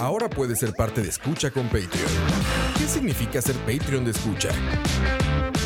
Ahora puedes ser parte de Escucha con Patreon. ¿Qué significa ser Patreon de Escucha?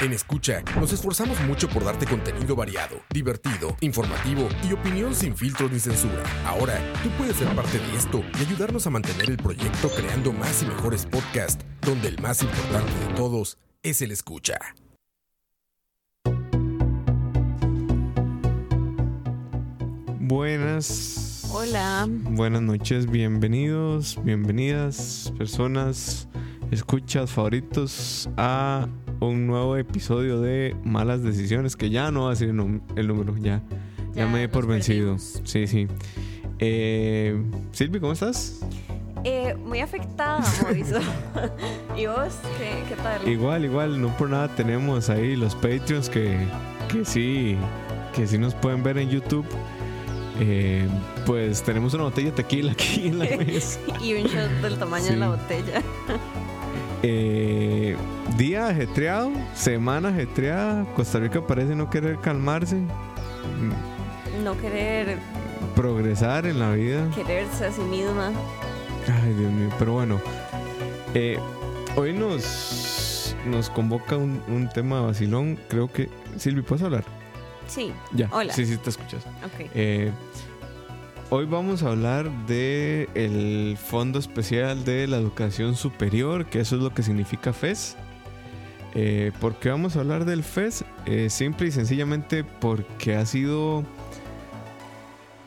En Escucha, nos esforzamos mucho por darte contenido variado, divertido, informativo y opinión sin filtros ni censura. Ahora, tú puedes ser parte de esto y ayudarnos a mantener el proyecto creando más y mejores podcasts, donde el más importante de todos es el escucha. Buenas. Hola. Buenas noches, bienvenidos, bienvenidas, personas, escuchas favoritos a un nuevo episodio de Malas Decisiones, que ya no va a ser el, número, ya, ya, Ya me di por vencido. perdimos. Sí, sí. Eh, Silvi, ¿cómo estás? Eh, muy afectada, Moiso. ¿Y vos? ¿Qué, qué tal? Igual, igual, no por nada tenemos ahí los Patreons que, que sí, que sí nos pueden ver en YouTube. Eh, pues tenemos una botella de tequila aquí en la mesa. y un shot del tamaño de la botella. Eh, día ajetreado, semana ajetreada. Costa Rica parece no querer calmarse, mm, No querer progresar en la vida. quererse a sí misma. Ay, Dios mío. Pero bueno, eh, hoy nos, nos convoca un, un tema vacilón. Creo que. Silvi, ¿puedes hablar? Sí, Ya. Hola. Sí, sí, te escuchas. ok. Eh, hoy vamos a hablar de el Fondo Especial de la Educación Superior, que eso es lo que significa FES. Eh, ¿Por qué vamos a hablar del FES? Eh, simple y sencillamente porque ha sido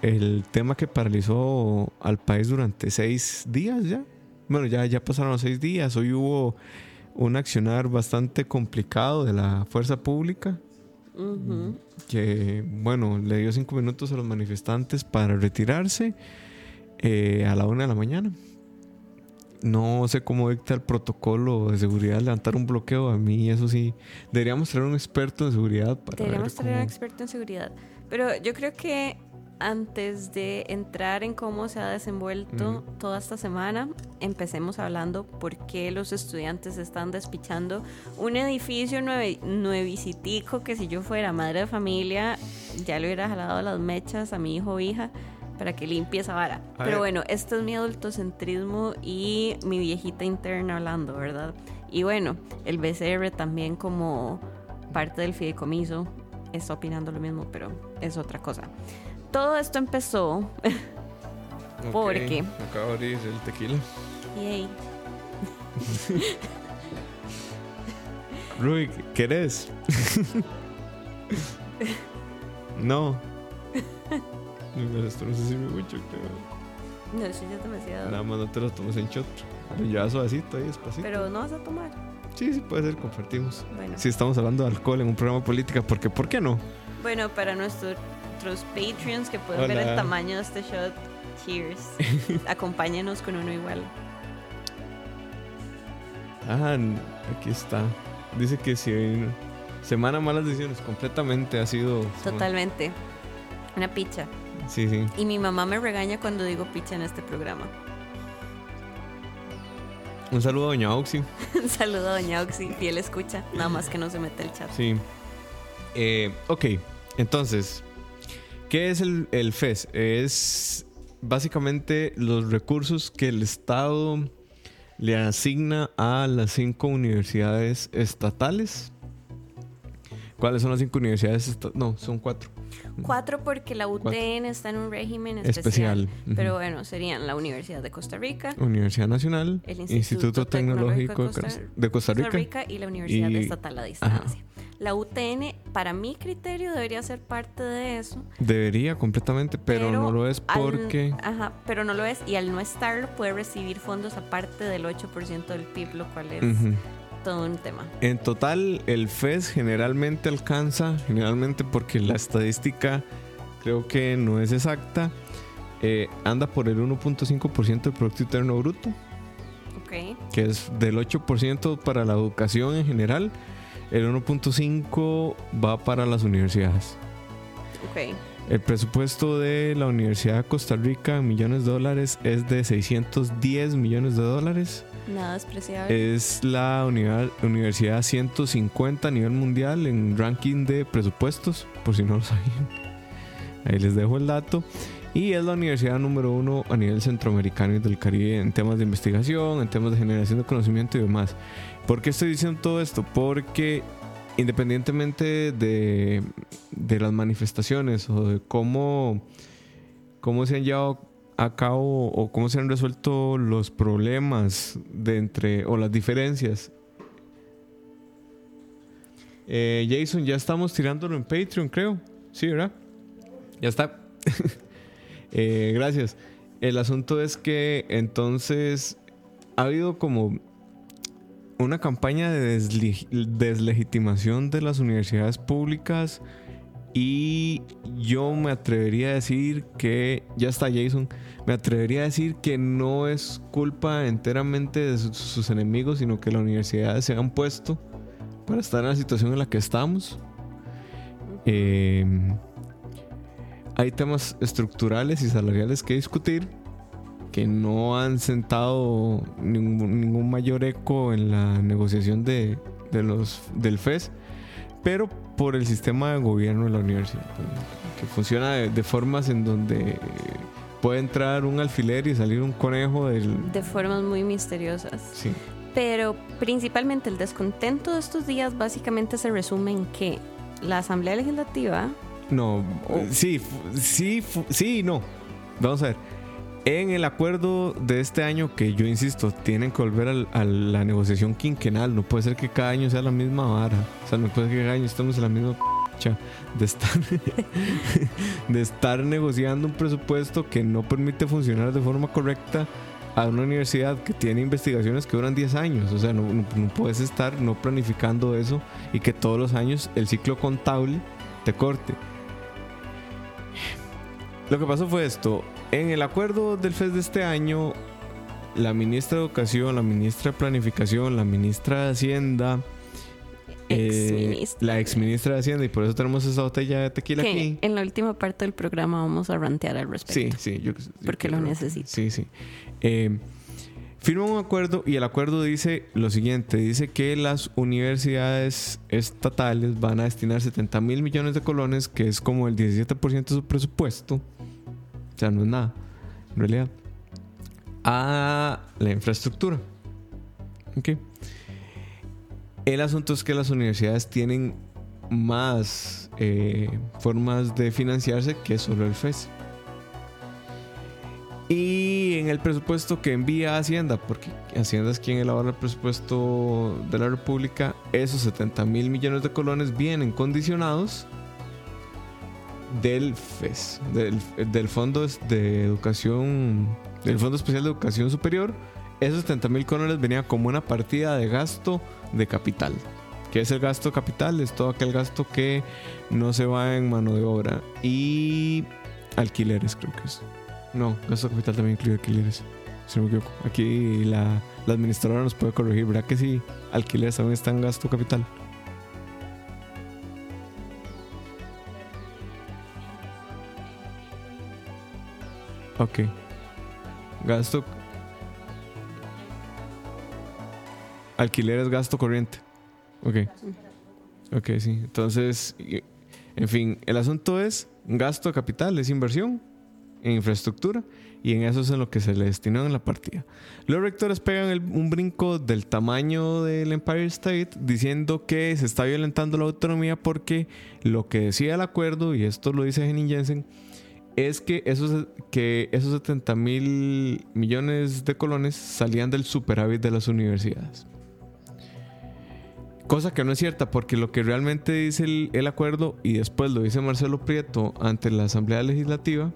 el tema que paralizó al país durante seis días ya. Bueno, ya, ya pasaron los seis días. Hoy hubo un accionar bastante complicado de la fuerza pública que, bueno, le dio cinco minutos a los manifestantes para retirarse eh, a la una de la mañana. No sé cómo dicta el protocolo de seguridad levantar un bloqueo. A mí, eso sí, deberíamos traer un experto en seguridad para Deberíamos ver tener un cómo- experto en seguridad. Pero yo creo que antes de entrar en cómo se ha desenvuelto toda esta semana, empecemos hablando por qué los estudiantes están despichando un edificio nueve, nuevicitico que si yo fuera madre de familia ya le hubiera jalado las mechas a mi hijo o hija para que limpie esa vara. A Pero ver. bueno, esto es mi adultocentrismo y mi viejita interna hablando, ¿verdad? Y bueno, el BCR también como parte del fideicomiso está opinando lo mismo, pero es otra cosa. Todo esto empezó. Ok, ¿Por qué? Acabo de abrir el tequila. Yay. Rui, ¿querés? no. Pero esto no se sirve mucho, creo. No, eso ya es demasiado. Nada más no te lo tomes en shot. Lo llevas suavecito ahí, despacito. Pero no vas a tomar. Sí, sí, puede ser, compartimos. Bueno, Si estamos hablando de alcohol en un programa de política, porque ¿por qué no? bueno para nuestros Patreons que pueden ver el tamaño de este shot, cheers. Acompáñenos con uno igual. Ah, aquí está. Dice que si hay semana malas decisiones, completamente ha sido. Totalmente. Una picha. Sí, sí. Y mi mamá me regaña cuando digo picha en este programa. Un saludo a Doña Oxy. Un saludo a Doña Oxy, fiel escucha. Nada más que no se mete el chat. Sí. Eh, ok, entonces, ¿qué es el, el FES? Es básicamente los recursos que el Estado le asigna a las cinco universidades estatales. ¿Cuáles son las cinco universidades estatales? No, son cuatro. Cuatro porque la UTN Cuatro. está en un régimen Especial. especial. Pero bueno, serían la Universidad de Costa Rica, Universidad Nacional, El Instituto, Instituto Tecnológico, Tecnológico de Costa- de Costa Rica. Costa Rica y la Universidad Y- Estatal a Distancia. La UTN, para mi criterio, debería ser parte de eso. Debería completamente, pero, no lo es al- porque... ajá, pero no lo es. Y al no estarlo, puede recibir fondos aparte del 8% del PIB, lo cual es Ujú. Todo un tema. En total, el FES generalmente alcanza, generalmente porque la estadística creo que no es exacta, eh, anda por el 1.5% del Producto Interno Bruto, Ok. que es del 8% para la educación en general el 1.5 va para las universidades. Ok. El presupuesto de la Universidad de Costa Rica en millones de dólares es de 610 millones de dólares. Nada despreciable. Es la universidad 150 a nivel mundial en ranking de presupuestos, por si no lo sabían. Ahí les dejo el dato. Y es la universidad número uno a nivel centroamericano y del Caribe en temas de investigación, en temas de generación de conocimiento y demás. ¿Por qué estoy diciendo todo esto? Porque independientemente de, de las manifestaciones o de cómo, cómo se han llevado a cabo o cómo se han resuelto los problemas de entre o las diferencias. Eh, Jason, ya estamos tirándolo en Patreon, creo. Sí, ¿verdad? Ya está. Eh, gracias. El asunto es que entonces ha habido como una campaña de desle- deslegitimación de las universidades públicas y yo me atrevería a decir que, ya está Jason, me atrevería a decir que no es culpa enteramente de sus, enemigos, sino que las universidades se han puesto para estar en la situación en la que estamos. Eh, hay temas estructurales y salariales que discutir que no han sentado ningún, ningún mayor eco en la negociación de, de los, del FES, pero por el sistema de gobierno de la universidad, que funciona de, de formas en donde puede entrar un alfiler y salir un conejo del... De formas muy misteriosas. Sí, Pero principalmente el descontento de estos días básicamente se resume en que la Asamblea Legislativa no, Oh. sí, sí, sí y no. Vamos a ver. En el acuerdo de este año, que yo insisto, tienen que volver a la negociación quinquenal. No puede ser que cada año sea la misma vara. O sea, no puede ser que cada año estemos en la misma p***cha de estar, de estar negociando un presupuesto que no permite funcionar de forma correcta a una universidad que tiene investigaciones que duran 10 años. O sea, no- no puedes estar no planificando eso y que todos los años el ciclo contable te corte. Lo que pasó fue esto. En el acuerdo del FES de este año, la ministra de Educación, la ministra de Planificación, la ministra de Hacienda, eh, Exministra. la ex ministra de Hacienda, y por eso tenemos esa botella de tequila que aquí. en la última parte del programa vamos a rantear al respecto. Sí, sí, yo, yo Porque lo necesito. Sí, sí. Eh, firma un acuerdo y el acuerdo dice lo siguiente: dice que las universidades estatales van a destinar 70 mil millones de colones, que es como el 17% de su presupuesto. Sea, no es nada, en realidad. A la infraestructura. Ok. El asunto es que las universidades tienen más eh, formas de financiarse que solo el FES. Y en el presupuesto que envía Hacienda, porque Hacienda es quien elabora el presupuesto de la República, esos 70 mil millones de colones vienen condicionados del FES, del, del Fondo de Educación, del Fondo Especial de Educación Superior. Esos 70 mil colones venían como una partida de gasto de capital. ¿Qué es el gasto capital? Es todo aquel gasto que no se va en mano de obra. Y alquileres, creo que es. No, gasto capital también incluye alquileres. Si no me equivoco. Aquí la, la administradora nos puede corregir, ¿verdad que sí? Alquileres también está en gasto capital. Ok. Gasto. Alquiler es gasto corriente. Ok. Ok, sí. Entonces, en fin, el asunto es gasto de capital, es inversión en infraestructura y en eso es en lo que se le destinó en la partida. Los rectores pegan el- un brinco del tamaño del Empire State diciendo que se está violentando la autonomía porque lo que decía el acuerdo, y esto lo dice Henning Jensen, es que esos, que esos 70 mil millones de colones salían del superávit de las universidades. Cosa que no es cierta, porque lo que realmente dice el, el acuerdo, y después lo dice Marcelo Prieto ante la Asamblea Legislativa,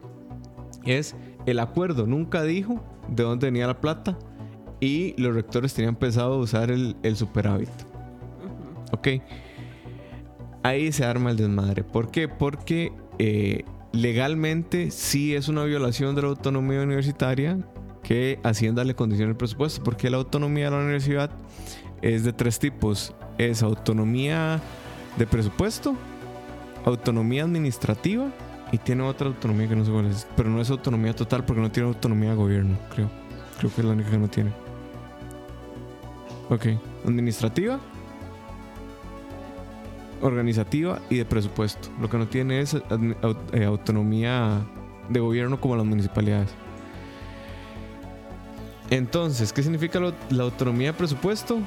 es el acuerdo nunca dijo de dónde venía la plata y los rectores tenían pensado usar el, el superávit. Ok. Ahí se arma el desmadre. ¿Por qué? Porque eh, legalmente sí es una violación de la autonomía universitaria que Hacienda le condiciona el presupuesto, porque la autonomía de la universidad es de tres tipos. Es autonomía de presupuesto, autonomía administrativa y tiene otra autonomía que no sé cuál es. Pero no es autonomía total porque no tiene autonomía de gobierno, creo. Creo que es la única que no tiene. Ok. Administrativa, organizativa y de presupuesto. Lo que no tiene es eh, autonomía de gobierno como las municipalidades. Entonces, ¿qué significa lo- la autonomía de presupuesto?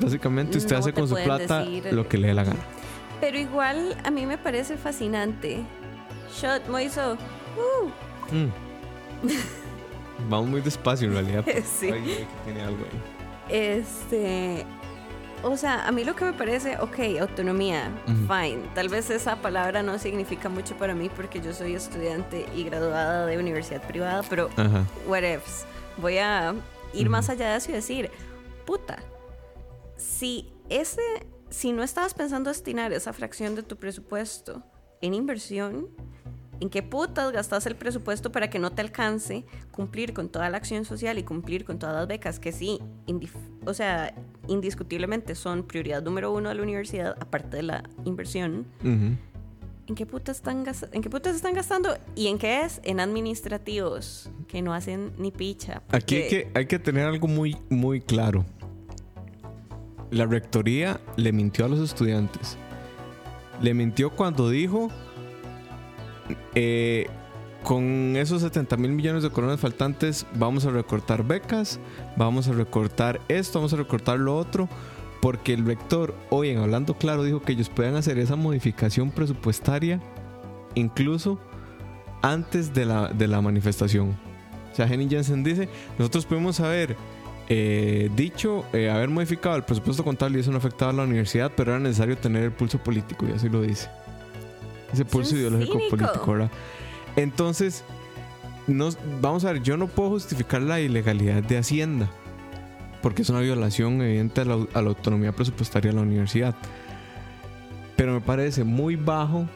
Básicamente usted No hace con su plata decir- lo que le dé la gana. Pero igual a mí me parece fascinante. Shot Moiso. Uh, Mm. Vamos muy despacio en realidad. Sí. Ay, tiene algo ahí. Este. O sea, a mí lo que me parece, ok, autonomía, Ujú. fine. Tal vez esa palabra no significa mucho para mí porque yo soy estudiante y graduada de universidad privada, pero Ajá. what ifs. Voy a ir Ujú. más allá de eso y decir, puta, si ese, si no estabas pensando destinar esa fracción de tu presupuesto en inversión, ¿en qué putas gastas el presupuesto para que no te alcance cumplir con toda la acción social y cumplir con todas las becas que sí, o sea, indiscutiblemente son prioridad número uno de la universidad, aparte de la inversión? ¿En qué putas están, ¿En qué putas están gastando? ¿Y en qué es? En administrativos, que no hacen ni picha. Aquí hay que, hay que tener algo muy, muy claro. La rectoría le mintió a los estudiantes. Le mintió cuando dijo, eh, con esos 70 mil millones de coronas faltantes vamos a recortar becas, vamos a recortar esto, vamos a recortar lo otro, porque el rector hoy en Hablando Claro dijo que ellos puedan hacer esa modificación presupuestaria incluso antes de la, de la manifestación. O sea, Henning Jensen dice, nosotros podemos haber eh, dicho, eh, haber modificado el presupuesto contable y eso no afectaba a la universidad, pero era necesario tener el pulso político y así lo dice. Ese pulso ideológico cínico. político, ¿verdad? Entonces, nos, vamos a ver, yo no puedo justificar la ilegalidad de Hacienda, porque es una violación evidente a la, a la autonomía presupuestaria de la universidad. Pero me parece muy bajo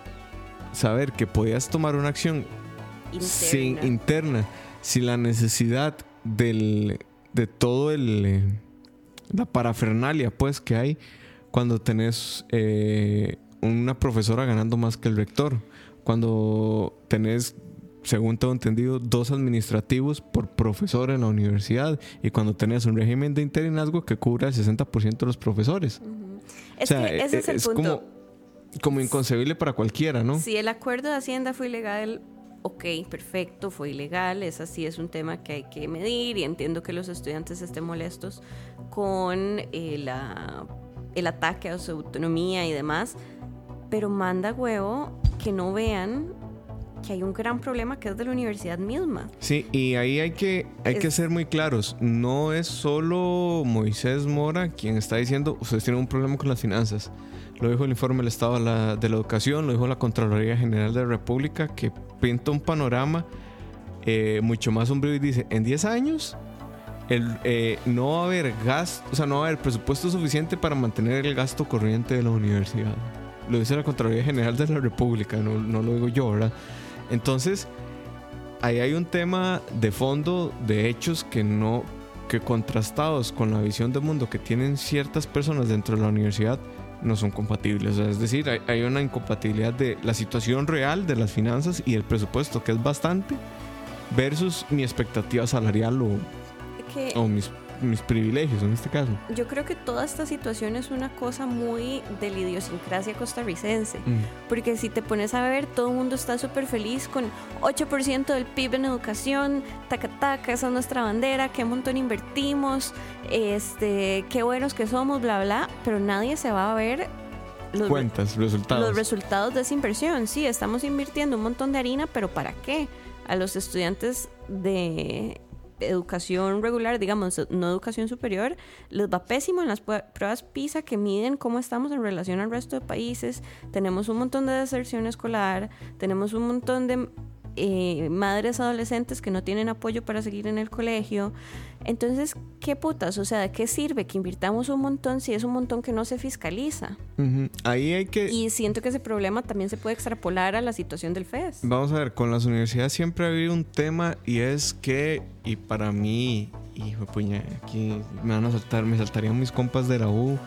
saber que podías tomar una acción sin interna. interna, sin la necesidad del, de todo el eh, la parafernalia pues que hay cuando tenés eh, una profesora ganando más que el rector, cuando tenés según tengo entendido, dos administrativos por profesor en la universidad y cuando tenés un régimen de interinazgo que cubra el 60% de los profesores. Es o sea, que ese es el punto. como, como inconcebible para cualquiera, ¿no? Si el acuerdo de Hacienda fue ilegal, ok, perfecto, fue ilegal. Ese sí es un tema que hay que medir y entiendo que los estudiantes estén molestos con eh, la- el ataque a su autonomía y demás. Pero manda huevo que no vean que hay un gran problema que es de la universidad misma. Sí, y ahí hay que, hay que ser muy claros. No es solo Moisés Mora quien está diciendo, ustedes tienen un problema con las finanzas. Lo dijo el informe del Estado de la, de la Educación, lo dijo la Contraloría General de la República, que pinta un panorama eh, mucho más sombrío y dice, en 10 años el, eh, no va a haber gasto, o sea, no va a haber presupuesto suficiente para mantener el gasto corriente de la universidad. Lo dice la Contraloría General de la República, no, no lo digo yo, ¿verdad? Entonces, ahí hay un tema de fondo, de hechos que no, que contrastados con la visión del mundo que tienen ciertas personas dentro de la universidad, no son compatibles. O sea, es decir, hay, hay una incompatibilidad de la situación real de las finanzas y el presupuesto, que es bastante, versus mi expectativa salarial o, Que o mis, mis privilegios en este caso. yo creo que toda esta situación es una cosa muy de la idiosincrasia costarricense. Mm. Porque si te pones a ver, todo el mundo está súper feliz con 8% del PIB en educación, taca taca, esa es nuestra bandera, qué montón invertimos, este, qué buenos que somos, bla, bla, pero nadie se va a ver los, Cuentas, resultados. los resultados de esa inversión. Sí, estamos invirtiendo un montón de harina, pero ¿para qué? A los estudiantes de educación regular, digamos, no educación superior, les va pésimo en las pruebas PISA que miden cómo estamos en relación al resto de países. Tenemos un montón de deserción escolar, tenemos un montón de eh, madres adolescentes que no tienen apoyo para seguir en el colegio. Entonces, ¿qué putas? O sea, ¿de qué sirve que invirtamos un montón si es un montón que no se fiscaliza? Ahí hay que... Y siento que ese problema también se puede extrapolar a la situación del FES. Vamos a ver, con las universidades siempre ha habido un tema y es que, y para mí, hijo puña, aquí me van a saltar, me saltarían mis compas de la U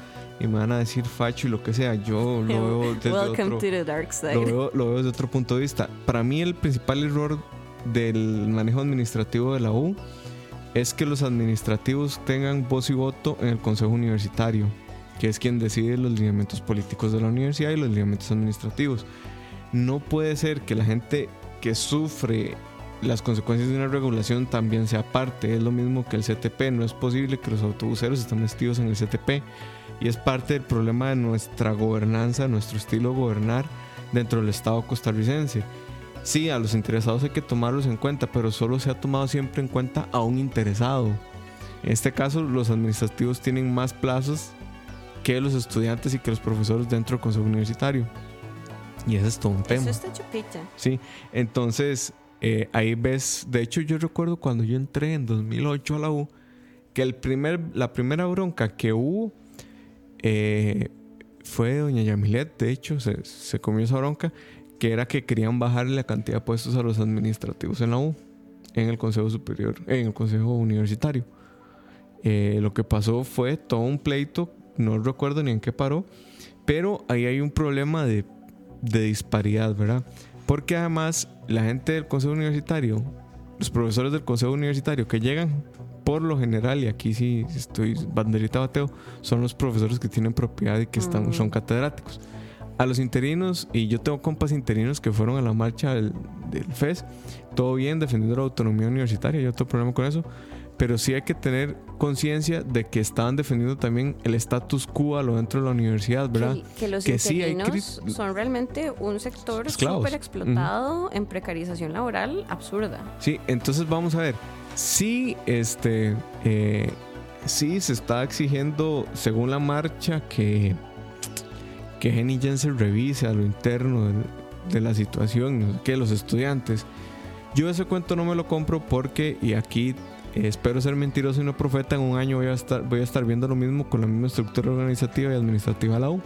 y me van a decir facho y lo que sea. Yo lo veo desde Welcome otro, to the dark side. lo veo, lo veo desde otro punto de vista. Para mí el principal error del manejo administrativo de la U es que los administrativos tengan voz y voto en el Consejo Universitario, que es quien decide los lineamientos políticos de la universidad y los lineamientos administrativos. No puede ser que la gente que sufre las consecuencias de una regulación también sea parte. Es lo mismo que el CTP. No es posible que los autobuseros estén metidos en el CTP. Y es parte del problema de nuestra gobernanza, nuestro estilo de gobernar dentro del Estado costarricense. Sí, a los interesados hay que tomarlos en cuenta, pero solo se ha tomado siempre en cuenta a un interesado. En este caso, los administrativos tienen más plazos que los estudiantes y que los profesores dentro del Consejo Universitario. Y ese es todo un tema. Eso está chupita. Sí, entonces eh, ahí ves, de hecho yo recuerdo cuando yo entré en 2008 a la U, que el primer, la primera bronca que hubo eh, fue doña Yamilet, de hecho se, se comió esa bronca, que era que querían bajarle la cantidad de puestos a los administrativos en la U, en el Consejo Superior, en el Consejo Universitario. Eh, lo que pasó fue todo un pleito, no recuerdo ni en qué paró, pero ahí hay un problema de, de disparidad, ¿verdad? Porque además la gente del Consejo Universitario, los profesores del Consejo Universitario que llegan, por lo general, y aquí sí estoy banderita bateo, son los profesores que tienen propiedad y que están, Mm. son catedráticos. A los interinos, y yo tengo compas interinos que fueron a la marcha del, del FES, todo bien, defendiendo la autonomía universitaria, yo tengo problema con eso, pero sí hay que tener conciencia de que estaban defendiendo también el status quo a lo dentro de la universidad, ¿verdad? Que, que los Que sí hay interinos son realmente un sector súper explotado en precarización laboral absurda. Sí, entonces vamos a ver. Sí, este. eh, sí, se está exigiendo, según la marcha, que. Que Jenny Jensen revise a lo interno de, la situación, qué, los estudiantes. Yo ese cuento no me lo compro porque, y aquí espero ser mentiroso y no profeta, en un año voy a estar, voy a estar viendo lo mismo con la misma estructura organizativa y administrativa de la U.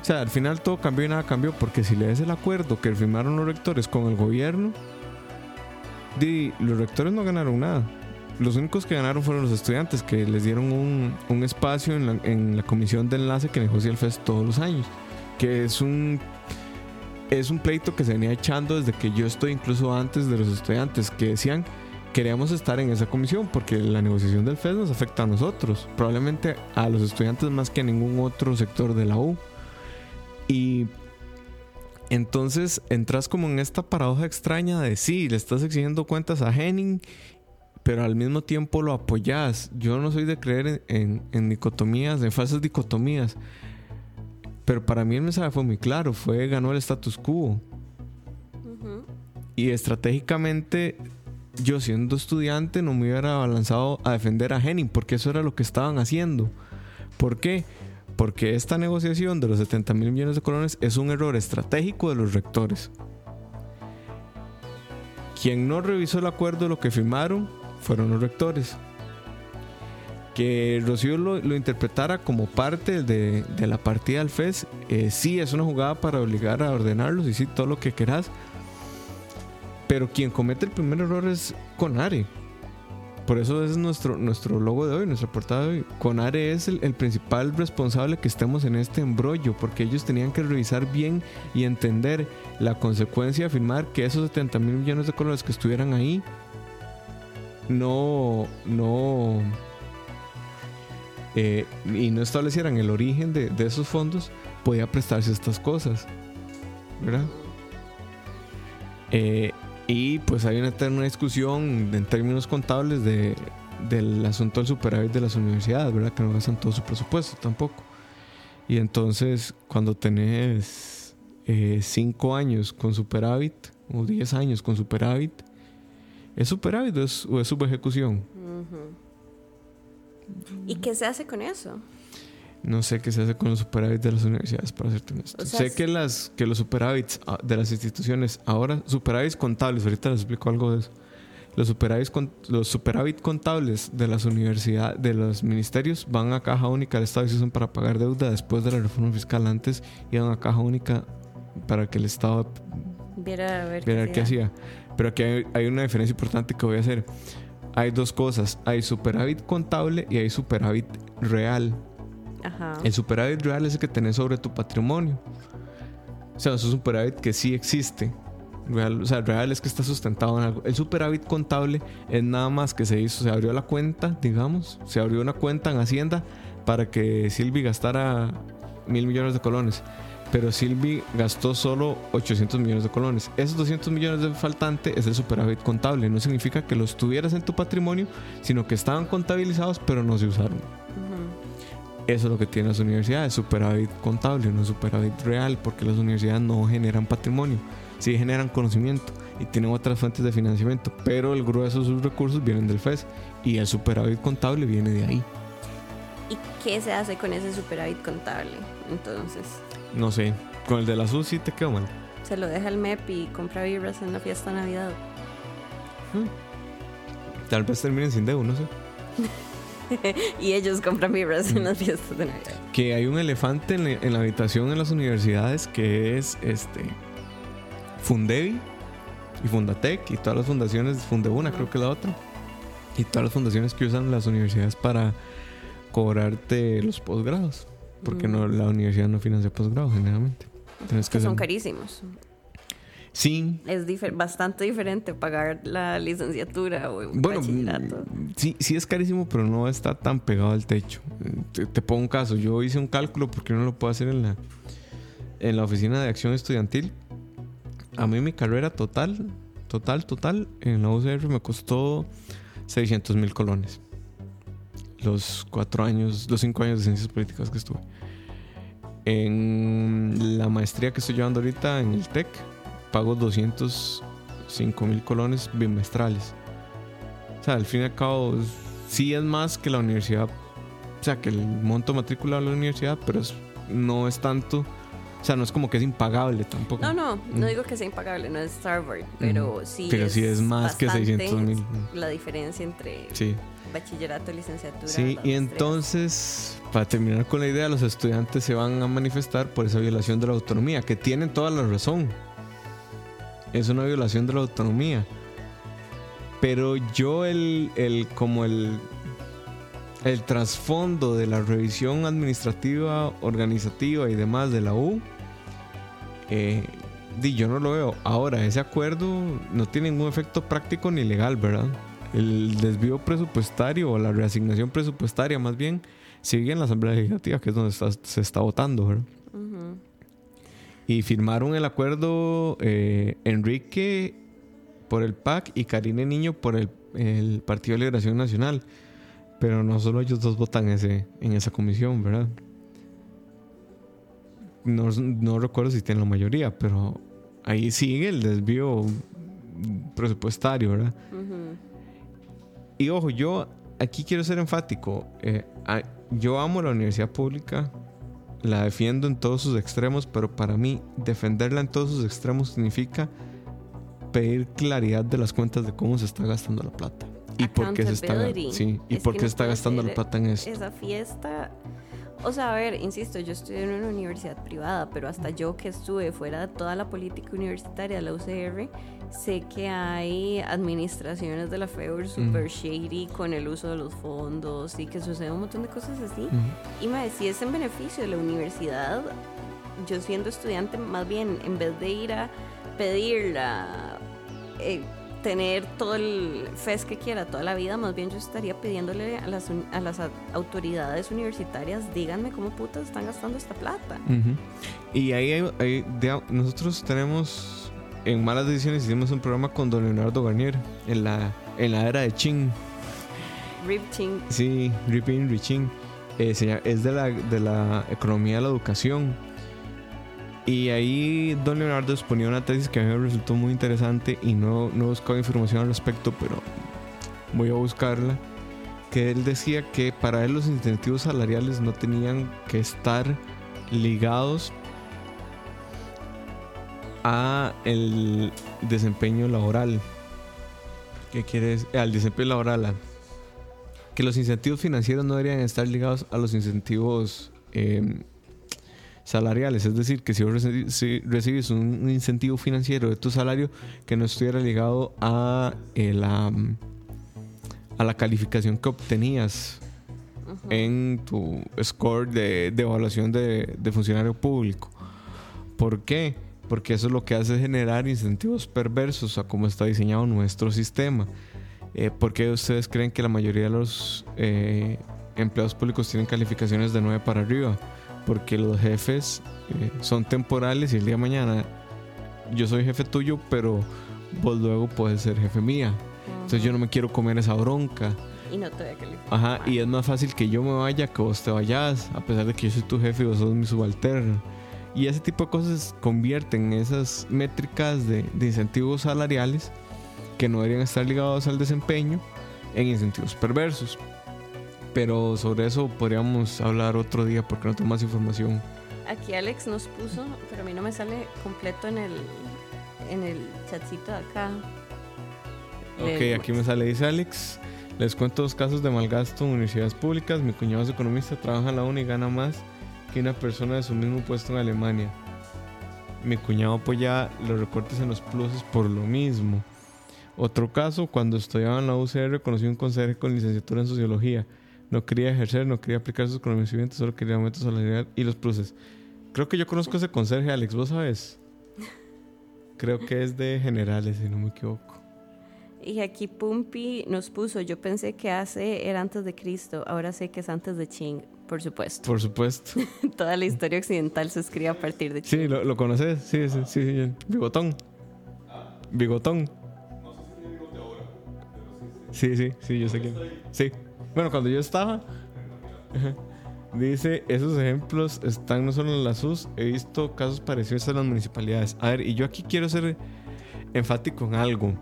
O sea, al final todo cambió y nada cambió, porque si lees el acuerdo que firmaron los rectores con el gobierno, di, los rectores no ganaron nada. Los únicos que ganaron fueron los estudiantes, que les dieron un, espacio en la, comisión de enlace que negocia el FES todos los años. Que es un, es un pleito que se venía echando desde que yo estoy, incluso antes de los estudiantes, que decían queríamos estar en esa comisión porque la negociación del FES nos afecta a nosotros, probablemente a los estudiantes más que a ningún otro sector de la U. Y entonces entras como en esta paradoja extraña de sí, le estás exigiendo cuentas a Henning, pero al mismo tiempo lo apoyas. Yo no soy de creer en, en- en dicotomías, en falsas dicotomías. Pero para mí el mensaje fue muy claro, fue ganó el status quo. Y estratégicamente, yo siendo estudiante no me hubiera lanzado a defender a Henning, porque eso era lo que estaban haciendo. ¿Por qué? Porque esta negociación de los 70 mil millones de colones es un error estratégico de los rectores. Quien no revisó el acuerdo, lo que firmaron, fueron los rectores. Que Rocío lo, lo interpretara como parte de, de la partida del FES, eh, sí es una jugada para obligar a ordenarlos y sí todo lo que querás. Pero quien comete el primer error es Conare. Por eso es nuestro, nuestro logo de hoy, nuestra portada de hoy. Conare es el, principal responsable que estemos en este embrollo, porque ellos tenían que revisar bien y entender la consecuencia de afirmar que esos 70 mil millones de colones que estuvieran ahí no, no, eh, y no establecieran el origen de, esos fondos, podía prestarse estas cosas, ¿verdad? Eh, y pues hay una eterna discusión en términos contables de, del asunto del superávit de las universidades, ¿verdad? Que no gastan todo su presupuesto tampoco. Y entonces, cuando tenés 5 años con superávit, o 10 años con superávit, ¿es superávit o es, o es subejecución? ¿Y qué se hace con eso? No sé qué se hace con los superávits de las universidades, para serte honesto. O sea, sé que, las, que los superávits ah, de las instituciones, ahora superávits contables, ahorita les explico algo de eso. Los superávits, los superávit contables de las universidades, de los ministerios, van a caja única del Estado y se usan para pagar deuda después de la reforma fiscal. Antes iban a caja única para que el Estado Viera a ver ver qué hacía. Pero aquí hay, hay una diferencia importante que voy a hacer. hay dos cosas. Hay superávit contable y hay superávit real. Ajá. El superávit real es el que tenés sobre tu patrimonio. O sea, es un superávit que sí existe. Real, o sea, real es que está sustentado en algo. El superávit contable es nada más que se hizo, se abrió la cuenta, digamos, se abrió una cuenta en Hacienda para que Silvi gastara mil millones de colones. Pero Silvi gastó solo 800 millones de colones. Esos 200 millones de faltante es el superávit contable. No significa que los tuvieras en tu patrimonio, sino que estaban contabilizados pero no se usaron. Eso es lo que tienen las universidades, superávit contable, no superávit real, porque las universidades no generan patrimonio, sí generan conocimiento y tienen otras fuentes de financiamiento, pero el grueso de sus recursos vienen del FES y el superávit contable viene de ahí. ¿Y qué se hace con ese superávit contable? Entonces, No sé, con el de la SUS sí te quedó mal. se lo deja el MEP y compra birras en la fiesta de Navidad. Tal vez terminen sin deuda, no sé. y ellos compran birras Mm. en las fiestas de Navidad. Que hay un elefante en la, en la habitación en las universidades que es este Fundevi y Fundatec y todas las fundaciones, Fundebuna creo que es la otra. Y todas las fundaciones que usan las universidades para cobrarte los posgrados. Porque no, la universidad no financia posgrados generalmente. Tienes que Que son carísimos. Sí, Es difer- bastante diferente pagar la licenciatura o el Bueno, bachillerato. mm, sí, sí es carísimo, pero no está tan pegado al techo. Te, te pongo un caso. Yo hice un cálculo porque uno lo puede hacer en la, en la oficina de acción estudiantil. A mí mi carrera total, total, total, en la UCR me costó 600 mil colones. Los cuatro años, los cinco años de ciencias políticas que estuve. En la maestría que estoy llevando ahorita en el TEC, pago 205 mil colones bimestrales. O sea, al fin y al cabo, sí es más que la universidad. O sea, que el monto matrícula de la universidad, pero es- no es tanto. O sea, no es como que es impagable tampoco. No, no, no Mm. digo que sea impagable, no es Harvard, pero sí Pero sí es más que bastante 600,000. La diferencia entre Sí. bachillerato y licenciatura. Sí, y entonces, para terminar con la idea, los estudiantes se van a manifestar por esa violación de la autonomía, que tienen toda la razón. Es una violación de la autonomía. Pero yo el, el como el, el trasfondo de la revisión administrativa, organizativa y demás de la U, eh, yo no lo veo. Ahora, ese acuerdo no tiene ningún efecto práctico ni legal, ¿verdad? El desvío presupuestario o la reasignación presupuestaria más bien sigue en la Asamblea Legislativa, que es donde está- se está votando, ¿verdad? Ujú. Y firmaron el acuerdo eh, Enrique por el PAC y Karine Niño por el, el Partido de Liberación Nacional. Pero no solo ellos dos votan ese, en esa comisión, ¿verdad? No, no recuerdo si tienen la mayoría, pero ahí sigue el desvío presupuestario, ¿verdad? Ujú. Y ojo, yo aquí quiero ser enfático. Eh, yo amo la universidad pública, la defiendo en todos sus extremos, pero para mí defenderla en todos sus extremos significa pedir claridad de las cuentas de cómo se está gastando la plata. Y por qué se está, sí, y Es por qué no está gastando la plata en esto. Esa fiesta. O sea, a ver, insisto, yo estudié en una universidad privada, pero hasta yo que estuve fuera de toda la política universitaria de la UCR, sé que hay administraciones de la FEUR super shady con el uso de los fondos y que sucede un montón de cosas así. Y me decía, es en beneficio de la universidad. Yo siendo estudiante, más bien, en vez de ir a pedirla, eh, tener todo el FES que quiera toda la vida, más bien yo estaría pidiéndole a las, a las autoridades universitarias, díganme cómo putas están gastando esta plata. Ujú. Y ahí, hay- de- nosotros tenemos en Malas Decisiones hicimos un programa con don Leonardo Garnier en la, en la era de Ching. Rip Ching, Sí, Ripping Riching. Eh, se llama- es de la, de la economía de la educación. Y ahí don Leonardo exponía una tesis que a mí me resultó muy interesante y no, no he buscado información al respecto, pero voy a buscarla. Que él decía que para él los incentivos salariales no tenían que estar ligados a el desempeño laboral. ¿Qué quiere decir? Al desempeño laboral. que los incentivos financieros no deberían estar ligados a los incentivos eh, salariales. Es decir, que si vos reci- si recibes un, incentivo financiero de tu salario que no estuviera ligado a, eh, la, mm, a la calificación que obtenías en tu score de, evaluación de, funcionario público. ¿Por qué? Porque eso es lo que hace generar incentivos perversos a cómo está diseñado nuestro sistema. Eh, ¿Por qué ustedes creen que la mayoría de los eh, empleados públicos tienen calificaciones de 9 para arriba? Porque los jefes eh, son temporales y el día de mañana yo soy jefe tuyo, pero vos luego puedes ser jefe mía. Entonces yo no me quiero comer esa bronca. Y no te calificar. Ajá, y es más fácil que yo me vaya que vos te vayas, a pesar de que yo soy tu jefe y vos sos mi subalterno. Y ese tipo de cosas convierten esas métricas de, de incentivos salariales que no deberían estar ligados al desempeño en incentivos perversos. Pero sobre eso podríamos hablar otro día porque no tengo más información. Aquí Alex nos puso, pero a mí no me sale completo en el, en el chatcito de acá. Ok, aquí me sale, dice Alex. Les cuento dos casos de malgasto en universidades públicas. Mi cuñado es economista, trabaja en la UNI y gana más que una persona de su mismo puesto en Alemania. Mi cuñado apoya los recortes en los pluses por lo mismo. Otro caso, cuando estudiaba en la UCR, conocí un conserje con licenciatura en sociología. No quería ejercer, no quería aplicar sus conocimientos, solo quería aumento salarial y los pluses. Creo que yo conozco a ese conserje, Alex, ¿vos sabes? Creo que es de generales, si no me equivoco. Y aquí Pumpi nos puso, yo pensé que hace era antes de Cristo, ahora sé que es antes de Ching, por supuesto. Por supuesto. Toda la historia occidental se escribe a partir de Ching. Sí, ¿lo, conoces? Sí, sí, sí, Bigotón. Bigotón. Sí, sí, sí, yo sé quién. Sí. Bueno, cuando yo estaba... Dice, esos ejemplos están no solo en la SUS, he visto casos parecidos a las municipalidades. A ver, y yo aquí quiero ser enfático en algo.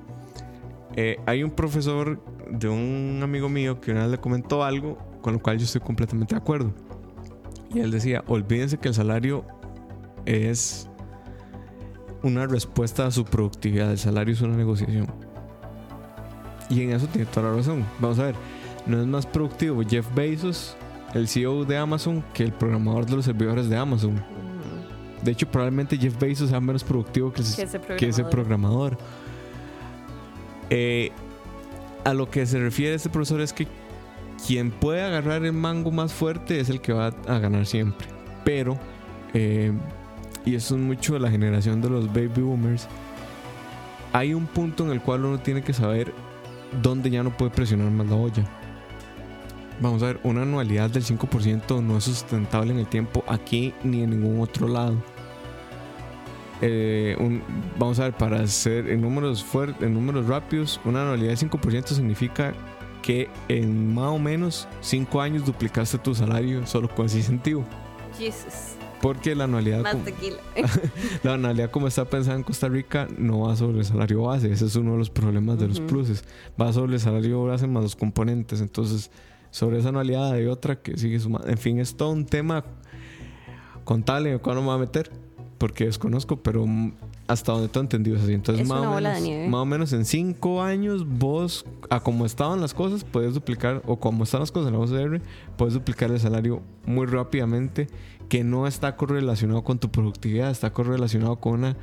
Eh, hay un profesor de un amigo mío que una vez le comentó algo con lo cual yo estoy completamente de acuerdo. Y él decía, olvídense que el salario es una respuesta a su productividad, el salario es una negociación. Y en eso tiene toda la razón. Vamos a ver, no es más productivo Jeff Bezos, el CEO de Amazon, que el programador de los servidores de Amazon. De hecho, probablemente Jeff Bezos sea menos productivo que, que ese programador. Eh, a lo que se refiere este profesor es que quien puede agarrar el mango más fuerte es el que va a ganar siempre. Pero, eh, y eso es mucho de la generación de los baby boomers, hay un punto en el cual uno tiene que saber dónde ya no puede presionar más la olla. Vamos a ver, una anualidad del 5% no es sustentable en el tiempo aquí ni en ningún otro lado. Eh, vamos a ver, para hacer en números fuertes, en números rápidos, una anualidad de 5% significa que en más o menos 5 años duplicaste tu salario solo con ese incentivo. Jesus. Porque la anualidad. Más tequila. la anualidad, como está pensada en Costa Rica, no va sobre el salario base. Ese es uno de los problemas de los pluses. Va sobre el salario base más los componentes. Entonces, sobre esa anualidad hay otra que sigue sumando. En fin, es todo un tema contable. ¿Cuándo me va a meter? porque desconozco, pero hasta donde he entendido es así. Entonces, más, o menos, más o menos en cinco años, vos, a como estaban las cosas, puedes duplicar, o como están las cosas en la OCR, puedes duplicar el salario muy rápidamente, que no está correlacionado con tu productividad, está correlacionado con una,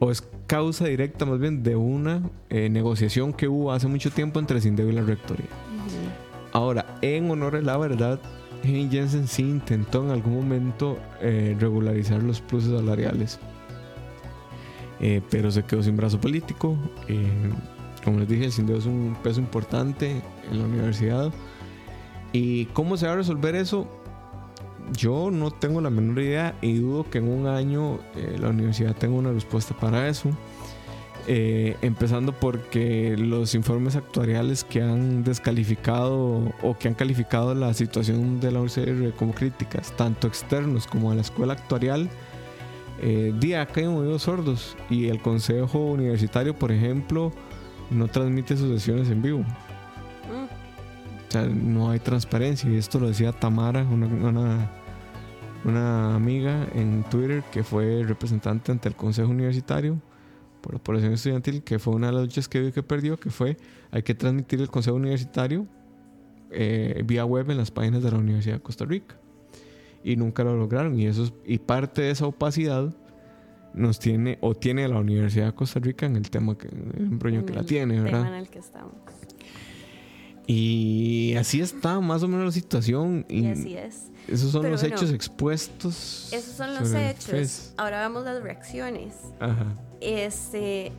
o es causa directa más bien de una eh, negociación que hubo hace mucho tiempo entre Sindeo y la Rectoría. Ahora, en honor a la verdad, Henry Jensen sí intentó en algún momento eh, regularizar los pluses salariales, eh, pero se quedó sin brazo político. Eh, como les dije, el SINDEO es un peso importante en la universidad. ¿Y cómo se va a resolver eso? Yo no tengo la menor idea y dudo que en un año la universidad tenga una respuesta para eso. Eh, empezando porque los informes actuariales que han descalificado o que han calificado la situación de la UCR como críticas, tanto externos como de la escuela actuarial, eh, día hay oídos sordos y el consejo universitario, por ejemplo, no transmite sus sesiones en vivo. Mm. O sea, no hay transparencia y esto lo decía Tamara, una, una, una amiga en Twitter que fue representante ante el consejo universitario por la población estudiantil, que fue una de las luchas que vio que perdió, que fue hay que transmitir el consejo universitario eh, vía web en las páginas de la Universidad de Costa Rica. Y nunca lo lograron. Y, eso y parte de esa opacidad nos tiene o tiene la Universidad de Costa Rica en el tema que, el embrollo que la tiene, ¿verdad? en el que estamos. Y así está más o menos la situación. Y, así es. Esos son los hechos expuestos. Esos son los hechos. Ahora vamos a las reacciones. Ajá. Este,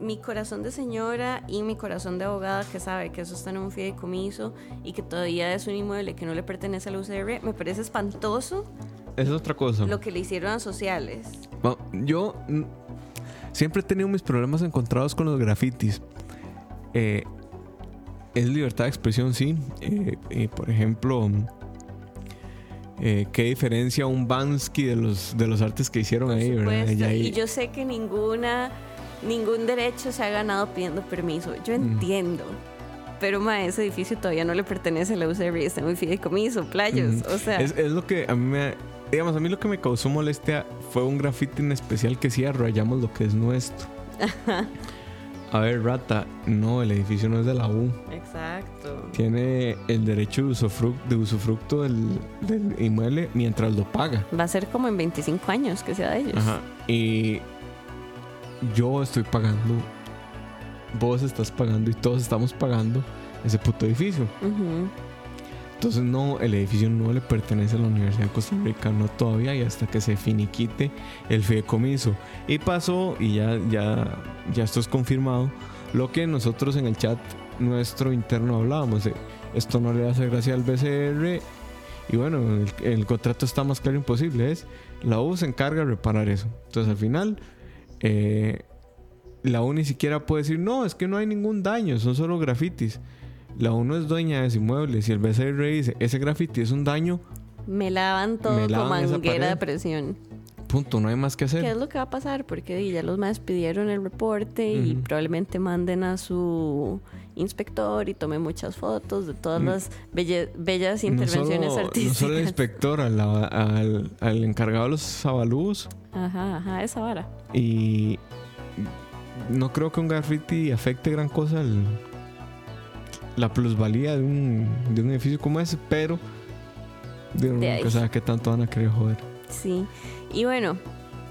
mi corazón de señora y mi corazón de abogada que sabe que eso está en un fideicomiso y que todavía es un inmueble que no le pertenece a la UCR, me parece espantoso. Es otra cosa. Lo que le hicieron a sociales. yo siempre he tenido mis problemas encontrados con los grafitis. Eh, es libertad de expresión, sí. Eh, por ejemplo, eh, ¿qué diferencia un Bansky de los, de los artes que hicieron ahí, ¿verdad? Y yo sé que ninguna, ningún derecho se ha ganado pidiendo permiso. Yo mm. entiendo. Pero ma, ese edificio todavía no le pertenece a la UCR y está muy fideicomiso, playos. Mm. O sea. Es, es, lo que a mí me. Digamos, a mí lo que me causó molestia fue un grafiti en especial que decía rayamos lo que es nuestro. A ver, Rata, no, el edificio no es de la U. Exacto. Tiene el derecho de usufructo, de usufructo del, inmueble mientras lo paga. Va a ser como en 25 años que sea de ellos. Ajá. Y yo estoy pagando, vos estás pagando y todos estamos pagando ese puto edificio. Entonces no, el edificio no le pertenece a la Universidad de Costa Rica, no todavía y hasta que se finiquite el fideicomiso. Y pasó, y ya, ya, ya esto es confirmado, lo que nosotros en el chat nuestro interno hablábamos de esto no le hace gracia al BCR y bueno, el, contrato está más claro imposible, es la U se encarga de reparar eso. Entonces al final eh, la U ni siquiera puede decir, no, es que no hay ningún daño, son solo grafitis la uno es dueña de ese inmueble. Si el BCR dice, ese graffiti es un daño, me lavan todo con manguera de presión. Punto, no hay más que hacer. ¿Qué es lo que va a pasar? Porque ya los más pidieron el reporte y probablemente manden a su inspector y tome muchas fotos de todas mm. las bellas intervenciones artísticas. No solo el inspector, al, al, encargado de los avalúos. Ajá, ajá, esa vara. Y no creo que un graffiti afecte gran cosa al la plusvalía de un, de un edificio como ese, pero de nunca sabe qué tanto van a querer joder. Sí, y bueno,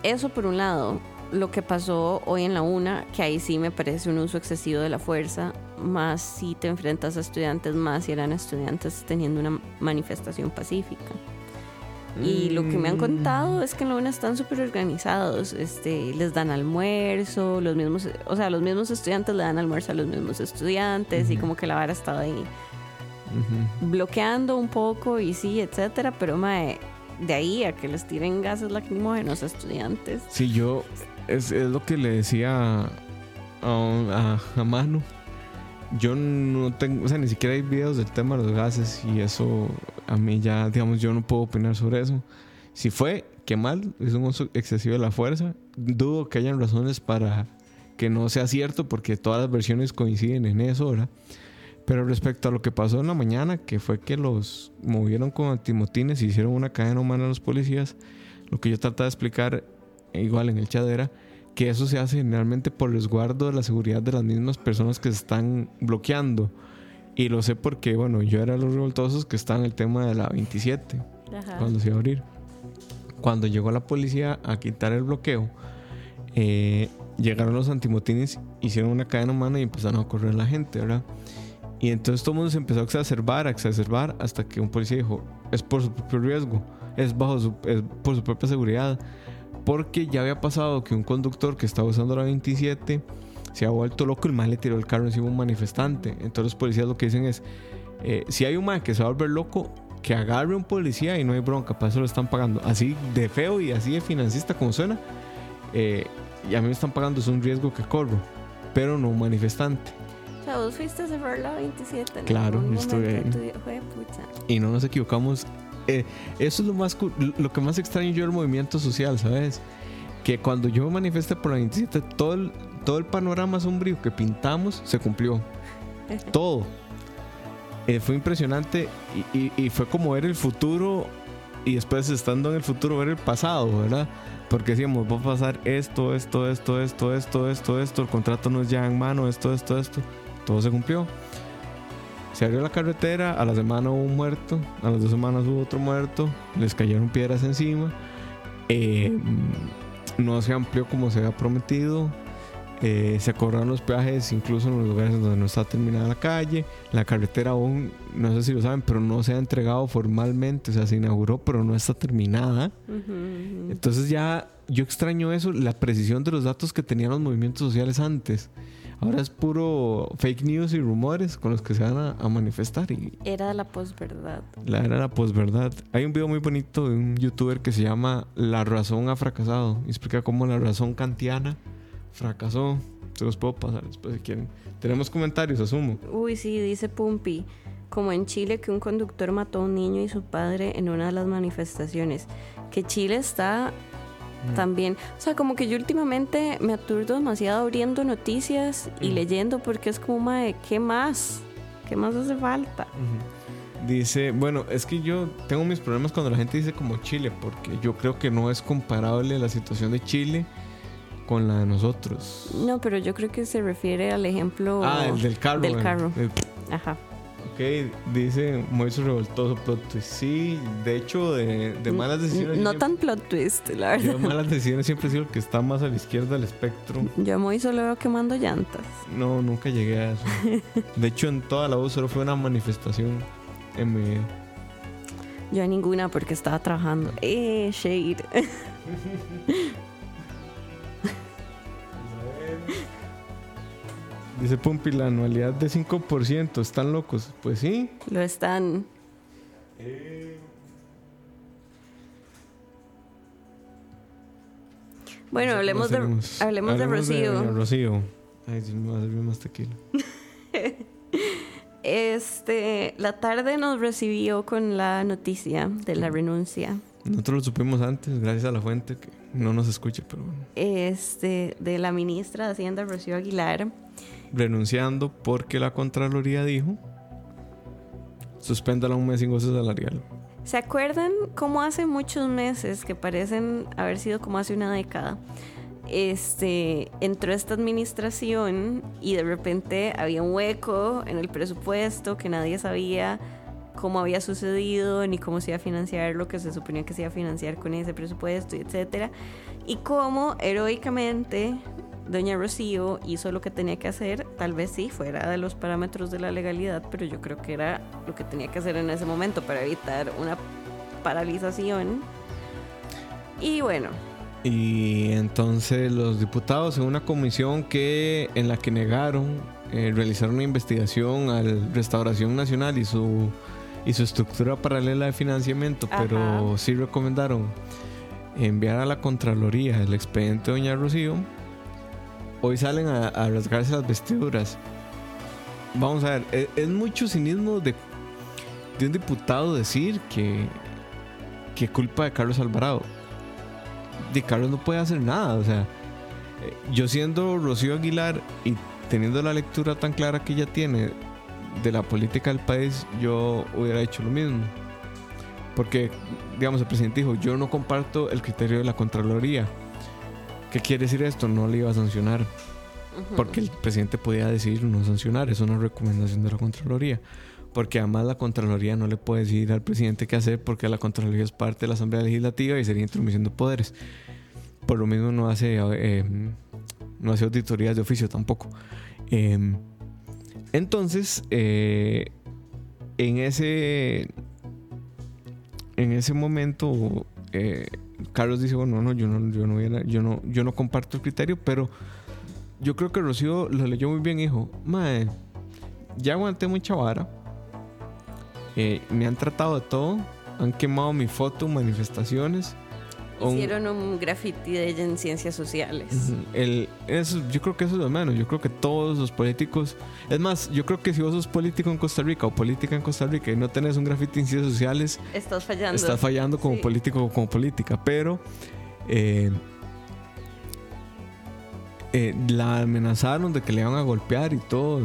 eso por un lado, lo que pasó hoy en la UNA, que ahí sí me parece un uso excesivo de la fuerza, más si te enfrentas a estudiantes, más si eran estudiantes teniendo una manifestación pacífica. Y lo que me han contado es que en la UNA están súper organizados. Este, les dan almuerzo, los mismos, o sea, los mismos estudiantes le dan almuerzo a los mismos estudiantes y como que la vara estaba ahí bloqueando un poco y sí, etcétera, pero de ahí a que les tiren gases lacrimógenos a estudiantes. Sí, yo es, lo que le decía a, a, a Manu yo no tengo, o sea, ni siquiera hay videos del tema de los gases y eso a mí ya, digamos, yo no puedo opinar sobre eso. Si fue, qué mal, es un uso excesivo de la fuerza. Dudo que hayan razones para que no sea cierto porque todas las versiones coinciden en eso, ¿verdad? Pero respecto a lo que pasó en la mañana, que fue que los movieron con antimotines y hicieron una cadena humana a los policías, lo que yo trataba de explicar igual en el chat era que eso se hace generalmente por resguardo de la seguridad de las mismas personas que se están bloqueando. Y lo sé porque, bueno, yo era los revoltosos que estaban en el tema de la 27, cuando se iba a abrir. Cuando llegó la policía a quitar el bloqueo, eh, llegaron los antimotines, hicieron una cadena humana y empezaron a correr la gente, ¿verdad? Y entonces todo el mundo se empezó a exacerbar, a exacerbar, hasta que un policía dijo, es por su propio riesgo, es, bajo su, es por su propia seguridad porque ya había pasado que un conductor que estaba usando la 27 se ha vuelto loco, el man le tiró el carro encima a un manifestante. Entonces los policías lo que dicen es, eh, si hay un man que se va a volver loco, que agarre un policía y no hay bronca, para eso lo están pagando. Así de feo y así de financista como suena. Eh, y a mí me están pagando, es un riesgo que corro, pero no un manifestante. O sea, vos fuiste a cerrar la 27. Claro, yo estuve ahí. Y no nos equivocamos eh, eso es lo más lo que más extraño yo del movimiento social, ¿sabes? Que cuando yo me manifesté por la 27, todo el, todo el panorama sombrío que pintamos se cumplió. todo. Eh, fue impresionante y, fue como ver el futuro y después estando en el futuro ver el pasado, ¿verdad? Porque decíamos, va a pasar esto, esto, esto, esto, esto, esto, esto, el contrato no es ya en mano, esto, esto, esto. Todo se cumplió. Se abrió la carretera, a la semana hubo un muerto, a las dos semanas hubo otro muerto, les cayeron piedras encima, eh, no se amplió como se había prometido, Eh, se cobraron los peajes incluso en los lugares donde no está terminada la calle. La carretera aún, no sé si lo saben, pero no se ha entregado formalmente. O sea, se inauguró, pero no está terminada. Entonces ya yo extraño eso, la precisión de los datos que tenían los movimientos sociales antes. Ahora es puro fake news y rumores con los que se van a, manifestar. Y era la posverdad. La era la posverdad. Hay un video muy bonito de un youtuber que se llama La razón ha fracasado. Y explica cómo la razón kantiana fracasó. Se los puedo pasar después si quieren. Tenemos comentarios, asumo. Uy, sí, dice Pumpi. Como en Chile que un conductor mató a un niño y su padre en una de las manifestaciones. Que Chile está también. O sea, como que yo últimamente me aturdo demasiado abriendo noticias y leyendo porque es como, de ¿qué más? ¿Qué más hace falta? Dice, bueno, es que yo tengo mis problemas cuando la gente dice como Chile, porque yo creo que no es comparable la situación de Chile con la de nosotros. No, pero yo creo que se refiere al ejemplo ah, el del carro. Del carro. Ajá. Ok, dice Moiso revoltoso plot twist. Sí, de hecho, de, malas decisiones. No tan plot twist, la verdad. Yo malas decisiones siempre he sido el que está más a la izquierda del espectro. Yo a Moiso lo veo quemando llantas. No, nunca llegué a eso. de hecho, en toda la voz solo fue una manifestación en mi vida. Yo a ninguna porque estaba trabajando. Eh, Shade. Dice Pumpi, la anualidad de 5%, ¿están locos? Pues sí. Lo están. Bueno, hablemos, de, hablemos, de Rocío. Rocío. Ay, Dios me va a servir más tequila. este, la tarde nos recibió con la noticia de la renuncia. Nosotros lo supimos antes, gracias a la fuente que no nos escucha, pero bueno. Este, de la ministra de Hacienda, Rocío Aguilar renunciando porque la Contraloría dijo suspéndala un mes sin goce salarial. ¿Se acuerdan cómo hace muchos meses, que parecen haber sido como hace una década, este, entró esta administración y de repente había un hueco en el presupuesto que nadie sabía cómo había sucedido ni cómo se iba a financiar lo que se suponía que se iba a financiar con ese presupuesto, etcétera, y cómo heroicamente doña Rocío hizo lo que tenía que hacer, tal vez sí, fuera de los parámetros de la legalidad, pero yo creo que era lo que tenía que hacer en ese momento para evitar una paralización. Y bueno. Y entonces los diputados en una comisión que en la que negaron eh, realizar una investigación al Restauración Nacional y su y su estructura paralela de financiamiento, pero sí recomendaron enviar a la Contraloría el expediente de Doña Rocío hoy salen a, rasgarse las vestiduras. Vamos a ver, e, es, mucho cinismo de, de, un diputado decir que, que culpa de Carlos Alvarado. De Carlos no puede hacer nada, o sea, eh, yo siendo Rocío Aguilar y teniendo la lectura tan clara que ella tiene de la política del país, yo hubiera hecho lo mismo. Porque, digamos, el presidente dijo, yo no comparto el criterio de la Contraloría ¿Qué quiere decir esto? No le iba a sancionar. Porque el presidente podía decidir no sancionar. Es una recomendación de la Contraloría. Porque además la Contraloría no le puede decir al presidente qué hacer porque la Contraloría es parte de la Asamblea Legislativa y sería intromisión de poderes. Por lo mismo no hace, eh, no hace auditorías de oficio tampoco. Em, entonces, eh, en ese en ese momento eh, Carlos dice, bueno, no, yo no, yo no, yo no, yo no comparto el criterio, pero yo creo que Rocío lo leyó muy bien, hijo. Mae, ya aguanté mucha vara. Eh, me han tratado de todo. Han quemado mi foto en Hicieron un graffiti de ella en ciencias sociales. El, eso, yo creo que eso es lo menos. Yo creo que todos los políticos. Es más, yo creo que si vos sos político en Costa Rica o política en Costa Rica y no tenés un graffiti en ciencias sociales. Estás fallando. Estás fallando como político o como política. Pero. Eh, eh, la amenazaron de que le iban a golpear y todo.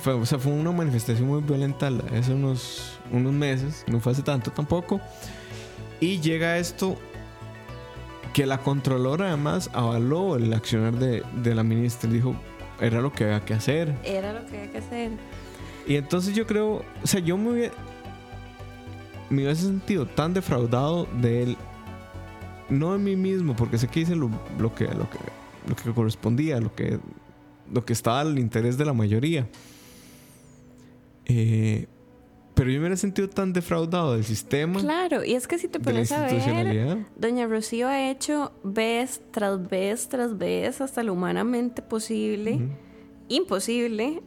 Fue, o sea, fue una manifestación muy violenta hace unos, unos meses. No fue hace tanto tampoco. Y llega esto que la controlora además avaló el accionar de, la ministra. Dijo, era lo que había que hacer. Era lo que había que hacer. Y entonces yo creo, o sea, yo me hubiera, me hubiese sentido tan defraudado de él, no de mí mismo, porque sé que hice lo, que, lo, que, lo que correspondía, lo que, lo que estaba al interés de la mayoría. Eh, pero yo me he sentido tan defraudado del sistema. Claro, y es que si te pones a ver, Doña Rocío ha hecho vez tras vez tras vez hasta lo humanamente posible, imposible,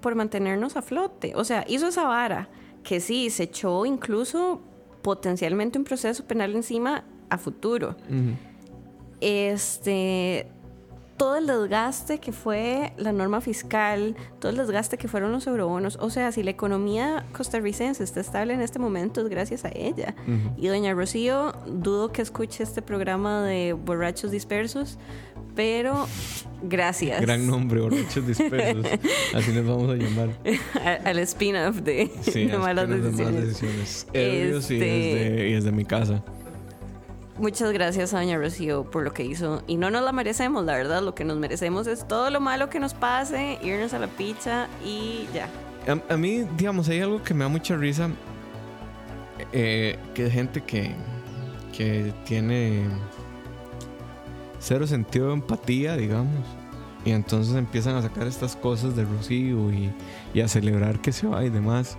por mantenernos a flote. O sea, hizo esa vara que sí, se echó incluso potencialmente un proceso penal encima a futuro. Este todo el desgaste que fue la norma fiscal, todo el desgaste que fueron los eurobonos. O sea, si la economía costarricense está estable en este momento es gracias a ella. Y doña Rocío, dudo que escuche este programa de borrachos dispersos, pero gracias. Gran nombre, borrachos dispersos. Así les vamos a llamar. Al spin-off de, malas decisiones. Este... y es de mi casa. Muchas gracias a Doña Rocío por lo que hizo. Y no nos la merecemos, la verdad. Lo que nos merecemos es todo lo malo que nos pase, irnos a la pizza y ya. A, mí, digamos, hay algo que me da mucha risa. Eh, que gente que, que tiene cero sentido de empatía, digamos. Y entonces empiezan a sacar estas cosas de Rocío y, y a celebrar que se va y demás.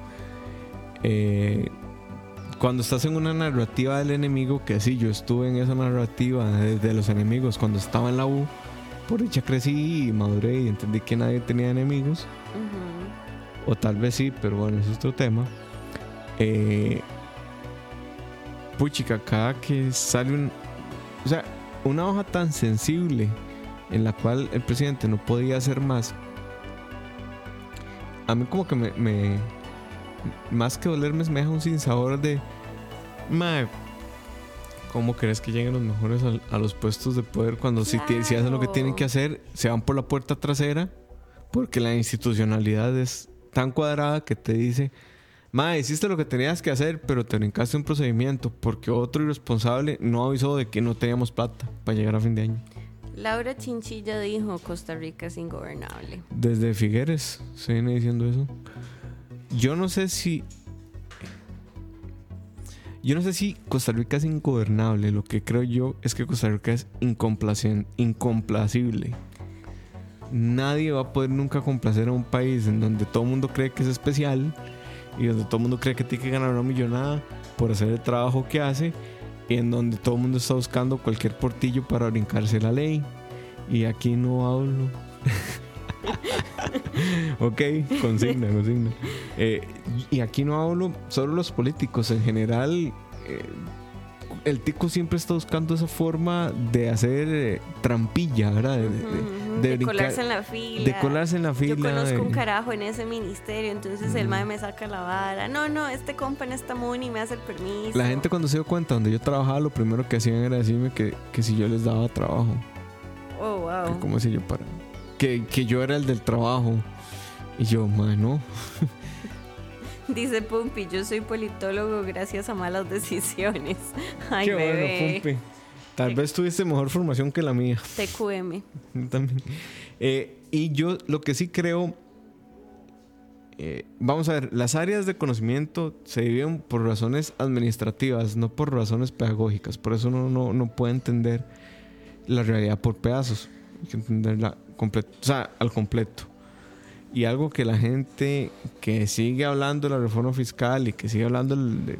Eh, cuando estás en una narrativa del enemigo, que sí, yo estuve en esa narrativa de, los enemigos cuando estaba en la U, por dicha crecí y maduré y entendí que nadie tenía enemigos. O tal vez sí, pero bueno, ese es otro tema. Eh, puchica, cada que sale un. O sea, una hoja tan sensible en la cual el presidente no podía hacer más. A mí, como que me más que dolerme, me deja un sinsabor de. Mae, ¿cómo crees que lleguen los mejores a, los puestos de poder cuando si, si, hacen lo que tienen que hacer, se van por la puerta trasera? Porque la institucionalidad es tan cuadrada que te dice, Mae, hiciste lo que tenías que hacer, pero te brincaste un procedimiento porque otro irresponsable no avisó de que no teníamos plata para llegar a fin de año. Laura Chinchilla dijo, Costa Rica es ingobernable. Desde Figueres se viene diciendo eso. Yo no sé si. Yo no sé si Costa Rica es ingobernable. Lo que creo yo es que Costa Rica es incomplacible. Nadie va a poder nunca complacer a un país en donde todo el mundo cree que es especial y donde todo el mundo cree que tiene que ganar una millonada por hacer el trabajo que hace y en donde todo el mundo está buscando cualquier portillo para brincarse la ley. Y aquí no hablo. ok, consigna, consigna. Eh, y aquí no hablo solo los políticos, en general. Eh, el tico siempre está buscando esa forma de hacer eh, trampilla, ¿verdad? De, colarse en la fila. De colarse en la fila. Yo conozco un carajo en ese ministerio, entonces el mae me saca la vara. No, no, este compa en esta money me hace el permiso. La gente cuando se dio cuenta donde yo trabajaba, lo primero que hacían era decirme que, que si yo les daba trabajo. Oh, wow. como si yo para que, yo era el del trabajo. Y yo, mano. Dice Pumpi, yo soy politólogo gracias a malas decisiones. Ay, Qué bebé. Bueno, Pumpi. Tal vez tuviste mejor formación que la mía. TQM. También. Eh, y yo lo que sí creo, eh, vamos a ver, las áreas de conocimiento se dividen por razones administrativas, no por razones pedagógicas. Por eso uno no, no puede entender la realidad por pedazos. Hay que entenderla completo, o sea, al completo. Y algo que la gente que sigue hablando de la reforma fiscal y que sigue hablando de,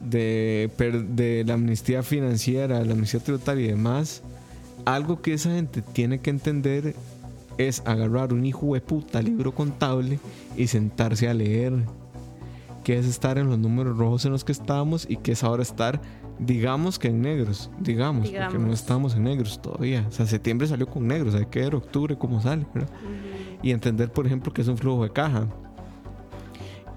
de, la amnistía financiera, la amnistía tributaria y demás, algo que esa gente tiene que entender es agarrar un hijo de puta libro contable y sentarse a leer. Que es estar en los números rojos en los que estamos y que es ahora estar Digamos que en negros, digamos, porque no estamos en negros todavía. O sea, septiembre salió con negros, hay que ver octubre cómo sale, ¿verdad? Y entender, por ejemplo, que es un flujo de caja.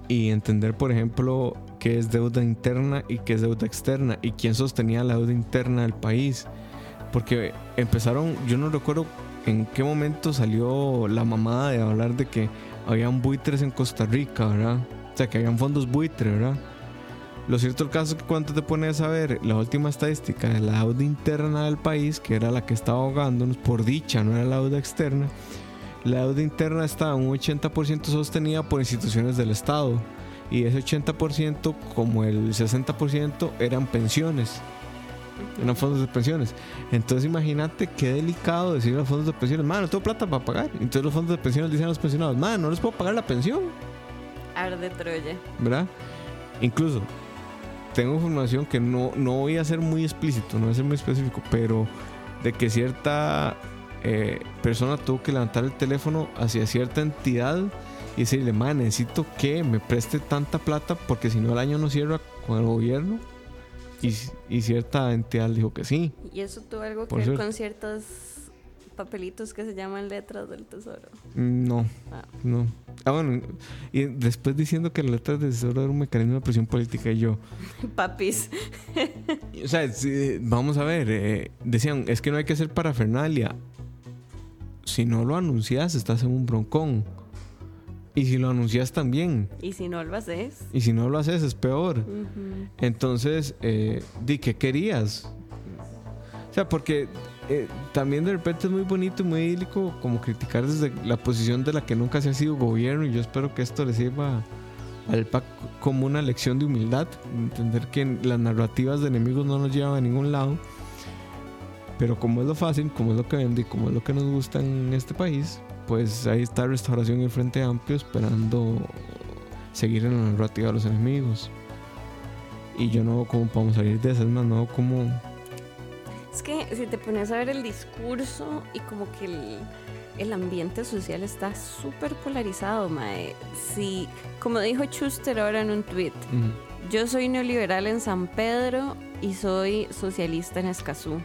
Y entender, por ejemplo, qué es deuda interna y qué es deuda externa y quién sostenía la deuda interna del país. Porque empezaron, yo no recuerdo en qué momento salió la mamada de hablar de que habían buitres en Costa Rica, ¿verdad? O sea, que habían fondos buitres, ¿verdad? Lo cierto el caso es que cuando te pones a ver la última estadística de la deuda interna del país, que era la que estaba ahogándonos, por dicha, no era la deuda externa, la deuda interna estaba un 80% sostenida por instituciones del Estado y ese 80% como el 60% eran pensiones. en los fondos de pensiones. Entonces imagínate qué delicado decir a los fondos de pensiones, man, no tengo plata para pagar. Entonces los fondos de pensiones dicen a los pensionados, man, no les puedo pagar la pensión. Arde Troya. ¿Verdad? Incluso tengo información que no, no voy a ser muy explícito, no voy a ser muy específico, pero de que cierta eh, persona tuvo que levantar el teléfono hacia cierta entidad y decirle, man, necesito que me preste tanta plata porque si no el año no cierra con el gobierno. Y, y cierta entidad dijo que sí. Y eso tuvo algo que ver con ciertos papelitos que se llaman letras del tesoro. No, Ah. no. Ah, bueno, y después diciendo que la letra de tesoro era un mecanismo de presión política y yo, Papis. o sea, sí, vamos a ver, eh, decían, es que no hay que hacer parafernalia. Si no lo anuncias, estás en un broncón. Y si lo anuncias también. Y si no lo haces. Y si no lo haces, es peor. Entonces, eh, di, ¿qué querías? O sea, porque eh, también de repente es muy bonito y muy idílico como criticar desde la posición de la que nunca se ha sido gobierno y yo espero que esto le sirva al PAC como una lección de humildad, entender que las narrativas de enemigos no nos llevan a ningún lado, pero como es lo fácil, como es lo que vende y como es lo que nos gusta en este país, pues ahí está Restauración y el Frente Amplio esperando seguir en la narrativa de los enemigos. Y yo no veo cómo podemos salir de eso, es más, no veo cómo... Es que si te pones a ver el discurso y como que el, el ambiente social está súper polarizado, mae. Si, como dijo Schuster ahora en un tweet, yo soy neoliberal en San Pedro y soy socialista en Escazú.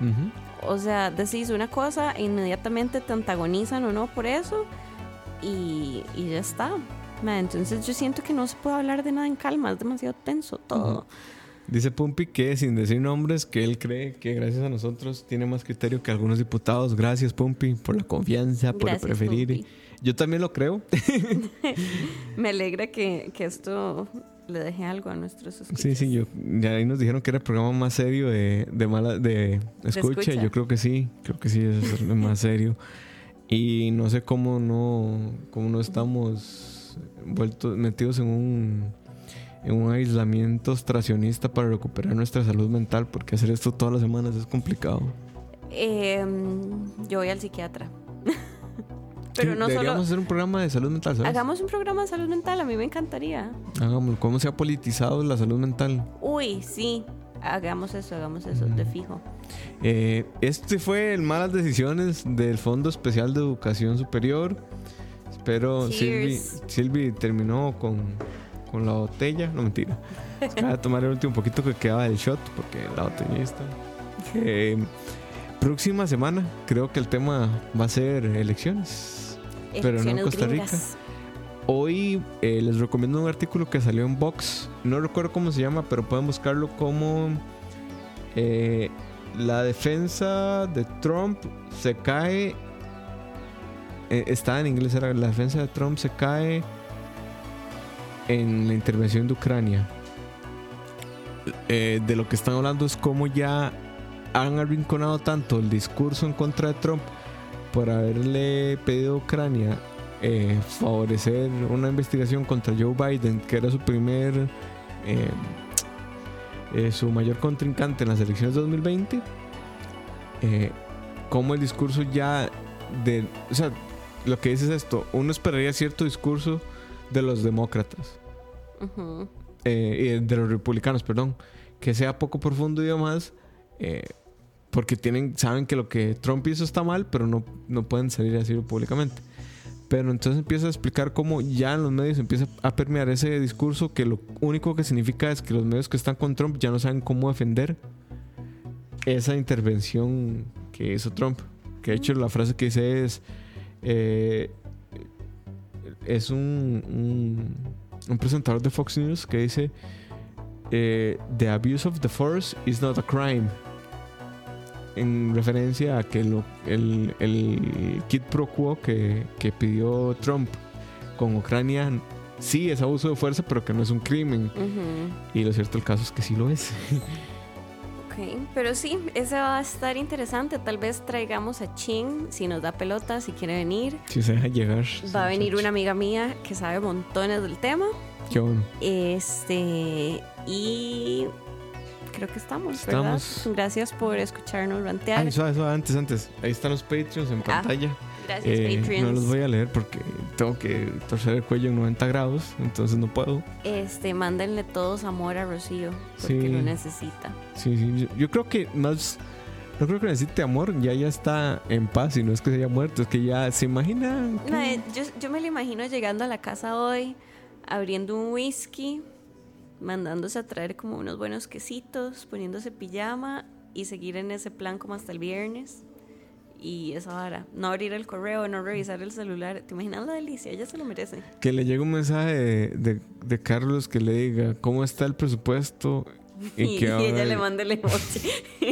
O sea, decís una cosa e inmediatamente te antagonizan o no por eso y, y ya está. Mae, entonces yo siento que no se puede hablar de nada en calma, es demasiado tenso todo. Dice Pumpi que sin decir nombres, que él cree que gracias a nosotros tiene más criterio que algunos diputados. Gracias Pumpi por la confianza, por Gracias, preferir. Pumpi. Yo también lo creo. Me alegra que, que esto le deje algo a nuestros Sí, suscriptores. sí, yo, ya ahí nos dijeron que era el programa más serio de, de mala, de escucha. escucha. Yo creo que sí, creo que sí es el más serio. Y no sé cómo no, cómo no estamos vueltos, metidos en un, en un aislamiento ostracionista para recuperar nuestra salud mental, porque hacer esto todas las semanas es complicado. Em, yo voy al psiquiatra. Pero no deberíamos solo. hacer un programa de salud mental, ¿sabes? Hagamos un programa de salud mental, a mí me encantaría. Hagámoslo. ¿Cómo se ha politizado la salud mental? Uy, sí. Hagamos eso, hagamos eso, de fijo. Eh, este fue el Malas Decisiones del Fondo Especial de Educación Superior. Espero Silvi. Silvi terminó con, con la botella. No, mentira. Acaba de tomar el último poquito que quedaba del shot porque la botella está. Eh, próxima semana creo que el tema va a ser elecciones. Pero no en Costa Rica. gringas. Hoy eh, les recomiendo un artículo que salió en Vox. No recuerdo cómo se llama, pero pueden buscarlo como eh, la defensa de Trump se cae. eh, está en inglés, era la defensa de Trump se cae en la intervención de Ucrania. Eh, de lo que están hablando es cómo ya han arrinconado tanto el discurso en contra de Trump por haberle pedido a Ucrania eh, favorecer una investigación contra Joe Biden, que era su primer, eh, su mayor contrincante en las elecciones de 2020, eh, como el discurso ya de, o sea, lo que dice es esto, uno esperaría cierto discurso de los demócratas, eh, y de los republicanos, perdón, que sea poco profundo y demás, eh, porque tienen, saben que lo que Trump hizo está mal, pero no, no pueden salir a decirlo públicamente. Pero entonces empieza a explicar cómo ya en los medios empieza a permear ese discurso que lo único que significa es que los medios que están con Trump ya no saben cómo defender esa intervención que hizo Trump. Que de hecho la frase que dice es... eh, es un, un, un presentador de Fox News que dice... eh, the abuse of the force is not a crime. En referencia a que lo- el, el kit pro quo que, que pidió Trump con Ucrania sí es abuso de fuerza, pero que no es un crimen. Y lo cierto el caso es que sí lo es. Ok, pero sí, ese va a estar interesante. Tal vez traigamos a Chin si nos da pelota, si quiere venir. si se deja llegar. Va a venir una amiga mía que sabe montones del tema. Qué bueno. Este, y creo que estamos, ¿verdad? Estamos. Gracias por escucharnos rantear. Ay, suave, suave, antes, antes. Ahí están los Patreons en Ah, pantalla. Gracias, Eh, Patreons. no los voy a leer porque tengo que torcer el cuello en 90 grados, entonces no puedo. Este, mándenle todos amor a Rocío, porque Sí. lo necesita. Sí, sí. Yo, yo creo que más. No creo que necesite amor, ya ya está en paz y no es que se haya muerto, es que ya se imagina. que- No, yo, yo me lo imagino llegando a la casa hoy, abriendo un whisky, mandándose a traer como unos buenos quesitos, poniéndose pijama y seguir en ese plan como hasta el viernes. Y esa vara, no abrir el correo, no revisar el celular. ¿Te imaginas la delicia? Ella se lo merece. Que le llegue un mensaje de, de- de Carlos que le diga cómo está el presupuesto y, Y, que y ella le manda el emoji.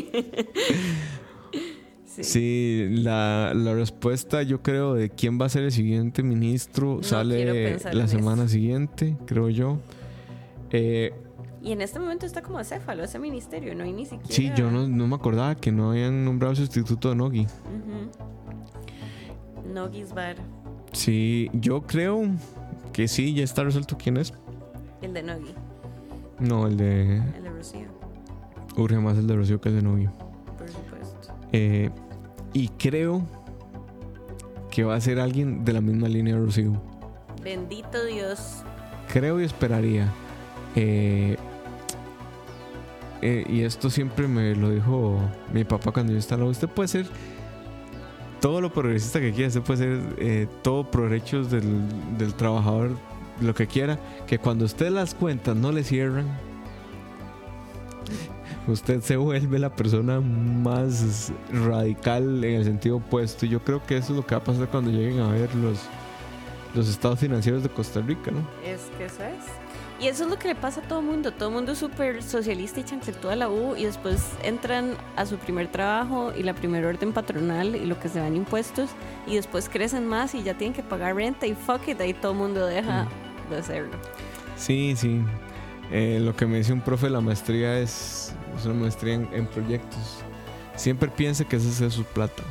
sí. Sí, la, la respuesta yo creo de quién va a ser el siguiente ministro No sale la semana eso. siguiente, creo yo. Eh, Y en este momento está como acéfalo ese ministerio, no hay ni siquiera. sí, yo no, no me acordaba que no habían nombrado sustituto de Nogi. Ujú. No Gisbar, Sí, yo creo que sí, ya está resuelto quién es. el de Nogi, No, el de... el de Rocío, Urge más el de Rocío que el de Nogi. por supuesto. Eh, y creo que va a ser alguien de la misma línea de Rocío. Bendito Dios. Creo y esperaría. Eh, eh, y esto siempre me lo dijo mi papá cuando yo estaba. Usted puede ser todo lo progresista que quiera. Usted puede ser eh, todo por derechos del, del trabajador, lo que quiera. Que cuando usted las cuentas no le cierran, usted se vuelve la persona más radical en el sentido opuesto. Y yo creo que eso es lo que va a pasar cuando lleguen a ver los, los estados financieros de Costa Rica, ¿no? Es que eso es. Y eso es lo que le pasa a todo el mundo. Todo el mundo es súper socialista y chancletúa a la U y después entran a su primer trabajo y la primera orden patronal y lo que se van impuestos y después crecen más y ya tienen que pagar renta y fuck it, ahí todo el mundo deja de hacerlo. Sí, sí. Eh, lo que me dice un profe de la maestría es, es una maestría en, en proyectos. Siempre piense que esa es su plata.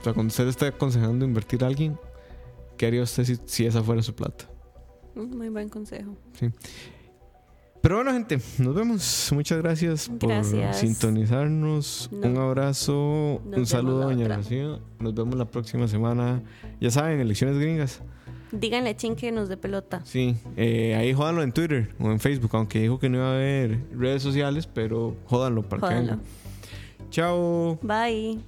O sea, cuando usted le está aconsejando invertir a alguien, ¿qué haría usted si, si esa fuera su plata? Muy buen consejo. Pero bueno, gente, nos vemos. Muchas gracias por sintonizarnos. No- Un abrazo, nos un saludo, doña. Rocío. Nos vemos la próxima semana. Ya saben, elecciones gringas. Díganle a Chin que nos dé pelota. Sí, eh, ahí jódanlo en Twitter o en Facebook, aunque dijo que no iba a haber redes sociales, pero jódanlo para que venga. Chao. Bye.